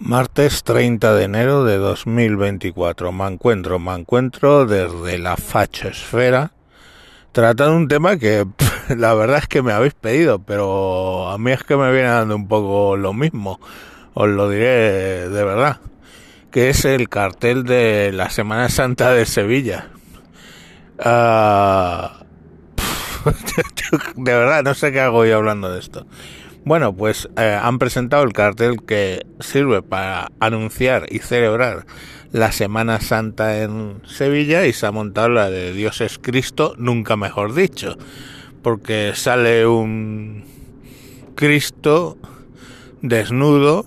Martes 30 de enero de 2024. Me encuentro, me encuentro desde la fachosfera tratando un tema que la verdad es que me habéis pedido, pero a mí es que me viene dando un poco lo mismo. Os lo diré de verdad. Que es el cartel de la Semana Santa de Sevilla. Ah, de verdad, no sé qué hago yo hablando de esto. Bueno, pues eh, han presentado el cartel que sirve para anunciar y celebrar la Semana Santa en Sevilla y se ha montado la de Dios es Cristo, nunca mejor dicho, porque sale un Cristo desnudo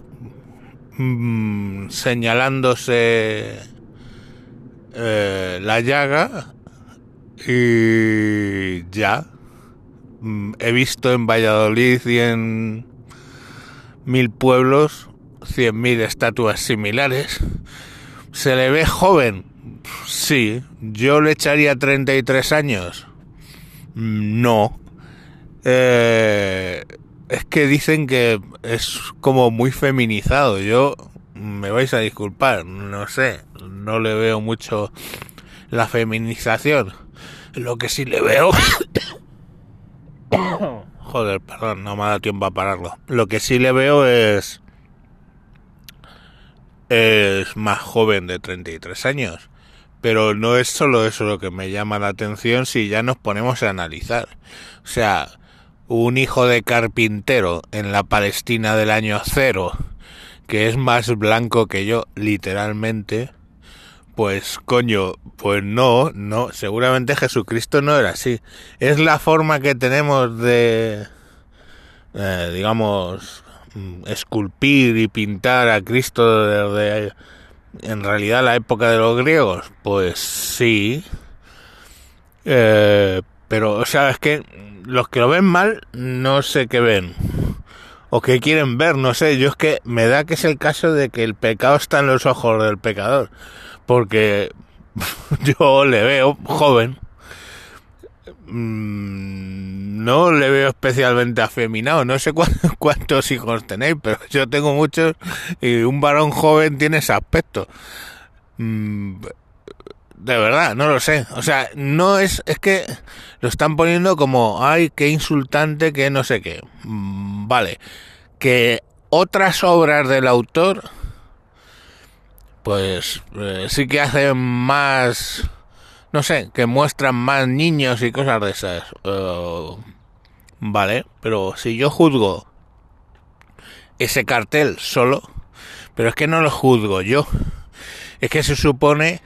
mmm, señalándose eh, la llaga y ya he visto en Valladolid y en mil pueblos cien mil estatuas similares. ¿Se le ve joven? Sí. ¿Yo le echaría 33 años? Mm, no. Eh, es que dicen que es como muy feminizado. Yo me vais a disculpar, no sé, no le veo mucho la feminización. Lo que sí le veo Joder, perdón, no me ha dado tiempo a pararlo. Lo que sí le veo es. Es más joven de 33 años. Pero no es solo eso lo que me llama la atención si ya nos ponemos a analizar. O sea, un hijo de carpintero en la Palestina del año cero, que es más blanco que yo, literalmente, pues coño, pues no, no, seguramente Jesucristo no era así. Es la forma que tenemos de, eh, digamos, mm, esculpir y pintar a Cristo desde, en realidad, la época de los griegos. Pues sí. Eh, pero, o sea, es que los que lo ven mal, no sé qué ven. O qué quieren ver, no sé. Yo es que me da que es el caso de que el pecado está en los ojos del pecador porque yo le veo joven, mm, no le veo especialmente afeminado, no sé cuántos hijos tenéis, pero yo tengo muchos y un varón joven tiene ese aspecto. Mm, de verdad, no lo sé. O sea, no es, es que lo están poniendo como, ay, qué insultante, que no sé qué. Mm, vale. Que otras obras del autor pues eh, sí que hacen más, no sé, que muestran más niños y cosas de esas. Uh, vale, pero si yo juzgo ese cartel solo, pero es que no lo juzgo yo, es que se supone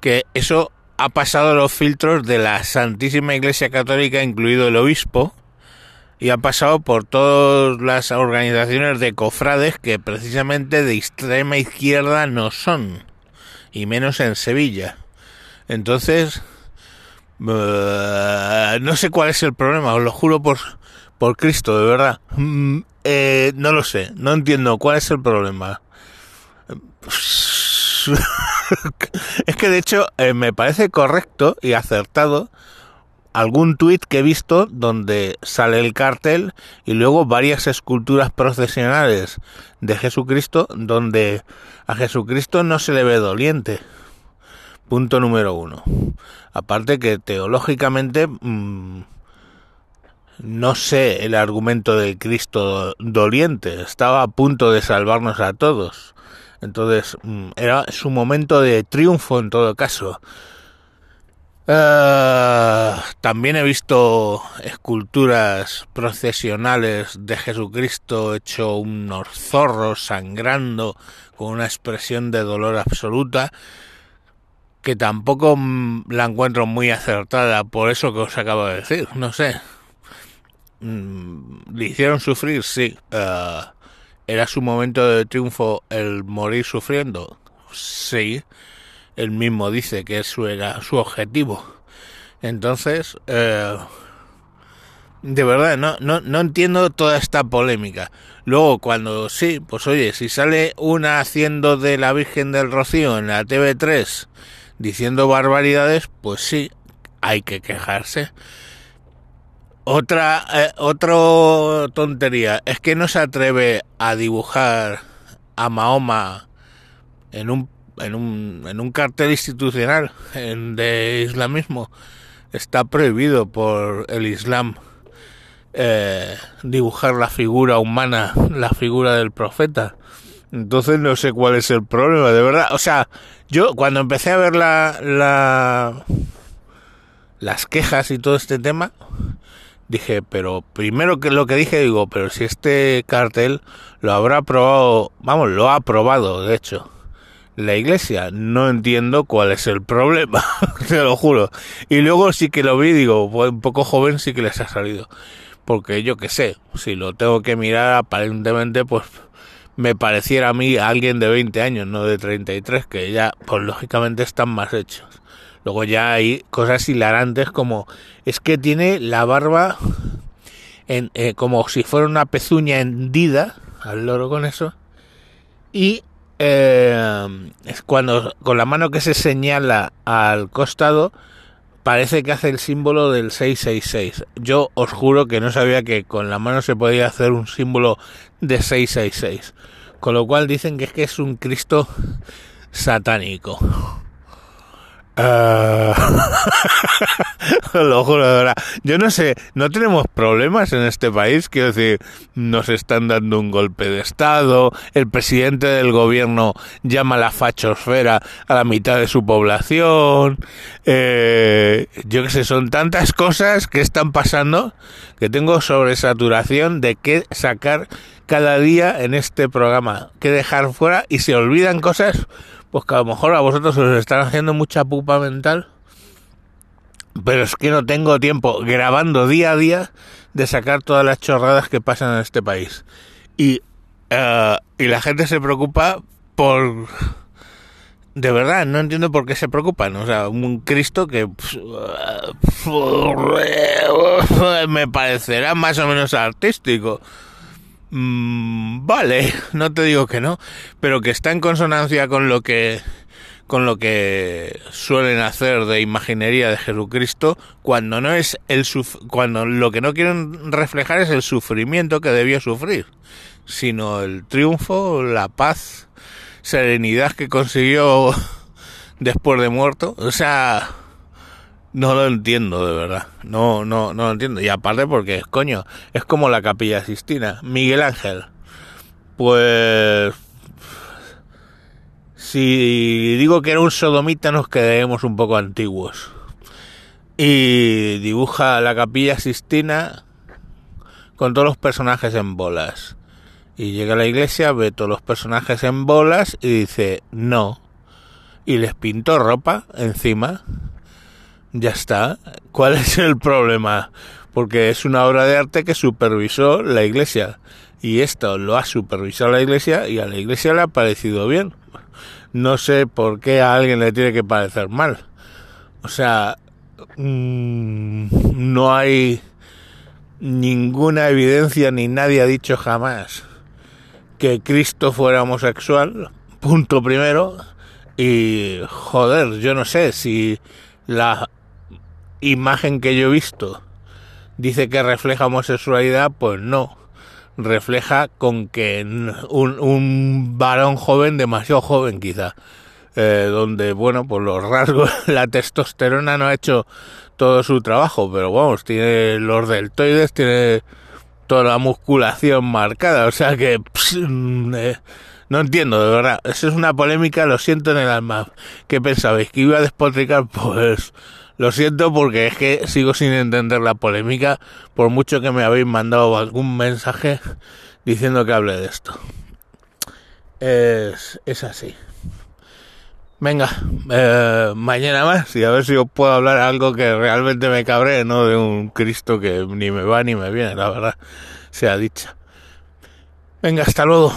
que eso ha pasado los filtros de la Santísima Iglesia Católica, incluido el obispo, y ha pasado por todas las organizaciones de cofrades que precisamente de extrema izquierda no son, y menos en Sevilla. Entonces, eh, no sé cuál es el problema, os lo juro por, por Cristo, de verdad. Mm, eh, no lo sé, no entiendo cuál es el problema. es que de hecho eh, me parece correcto y acertado algún tuit que he visto donde sale el cartel y luego varias esculturas procesionales de Jesucristo donde a Jesucristo no se le ve doliente. Punto número uno. Aparte que teológicamente mmm, no sé el argumento de Cristo doliente. Estaba a punto de salvarnos a todos. Entonces mmm, era su momento de triunfo en todo caso. Uh, también he visto esculturas procesionales de Jesucristo hecho unos zorros sangrando con una expresión de dolor absoluta que tampoco la encuentro muy acertada por eso que os acabo de decir, no sé. Mm, ¿Le hicieron sufrir? Sí. Uh, ¿Era su momento de triunfo el morir sufriendo? Sí él mismo dice que eso era su objetivo. Entonces, eh, de verdad, no, no, no entiendo toda esta polémica. Luego, cuando sí, pues oye, si sale una haciendo de la Virgen del Rocío en la TV3 diciendo barbaridades, pues sí, hay que quejarse. Otra, eh, otra tontería, es que no se atreve a dibujar a Mahoma en un, en un, en un cartel institucional de islamismo está prohibido por el Islam eh, dibujar la figura humana, la figura del profeta. Entonces no sé cuál es el problema, de verdad. O sea, yo cuando empecé a ver la, la las quejas y todo este tema, dije, pero primero que lo que dije, digo, pero si este cartel lo habrá aprobado, vamos, lo ha aprobado, de hecho, la iglesia, no entiendo cuál es el problema, te lo juro. Y luego sí que lo vi, digo, un poco joven sí que les ha salido. Porque yo qué sé, si lo tengo que mirar, aparentemente, pues me pareciera a mí alguien de 20 años, no de 33, que ya, pues lógicamente están más hechos. Luego ya hay cosas hilarantes como es que tiene la barba en, eh, como si fuera una pezuña hendida al loro con eso y eh, es cuando con la mano que se señala al costado parece que hace el símbolo del 666. Yo os juro que no sabía que con la mano se podía hacer un símbolo de 666. Con lo cual dicen que es que es un Cristo satánico. Uh... lo juro. Yo no sé, no tenemos problemas en este país. Quiero decir, nos están dando un golpe de Estado. El presidente del gobierno llama la fachosfera a la mitad de su población. Eh, yo que sé, son tantas cosas que están pasando que tengo sobresaturación de qué sacar cada día en este programa, qué dejar fuera y se olvidan cosas pues que a lo mejor a vosotros os están haciendo mucha pupa mental, pero es que no tengo tiempo grabando día a día de sacar todas las chorradas que pasan en este país. Y, uh, y la gente se preocupa por... De verdad, no entiendo por qué se preocupan. O sea, un Cristo que me parecerá más o menos artístico. Mm, vale, no te digo que no, pero que está en consonancia con lo que con lo que suelen hacer de imaginería de Jesucristo cuando no es el cuando lo que no quieren reflejar es el sufrimiento que debió sufrir, sino el triunfo, la paz, serenidad que consiguió después de muerto, o sea, no lo entiendo, de verdad. No, no, no lo entiendo. Y aparte porque, coño, es como la capilla Sistina. Miguel Ángel. Pues... Si digo que era un sodomita nos quedaremos un poco antiguos. Y dibuja la capilla Sistina con todos los personajes en bolas. Y llega a la iglesia, ve todos los personajes en bolas y dice, no. Y les pintó ropa encima ya está. ¿Cuál es el problema? Porque es una obra de arte que supervisó la iglesia. Y esto lo ha supervisado la iglesia y a la iglesia le ha parecido bien. No sé por qué a alguien le tiene que parecer mal. O sea, mmm, no hay ninguna evidencia ni nadie ha dicho jamás que Cristo fuera homosexual. Punto primero. Y joder, yo no sé si la imagen que yo he visto dice que refleja homosexualidad, pues no. Refleja con que un, un varón joven, demasiado joven quizá, eh, donde, bueno, pues los rasgos, la testosterona no ha hecho todo su trabajo, pero vamos, tiene los deltoides, tiene toda la musculación marcada, o sea que... Mm, eh, no entiendo, de verdad. Eso es una polémica, lo siento en el alma. ¿Qué pensabais? ¿Que iba a despotricar? Pues lo siento porque es que sigo sin entender la polémica, por mucho que me habéis mandado algún mensaje diciendo que hable de esto. Es, así. Venga, eh, mañana más y a ver si os puedo hablar algo que realmente me cabre, no de un Cristo que ni me va ni me viene, la verdad, sea dicha. Venga, hasta luego.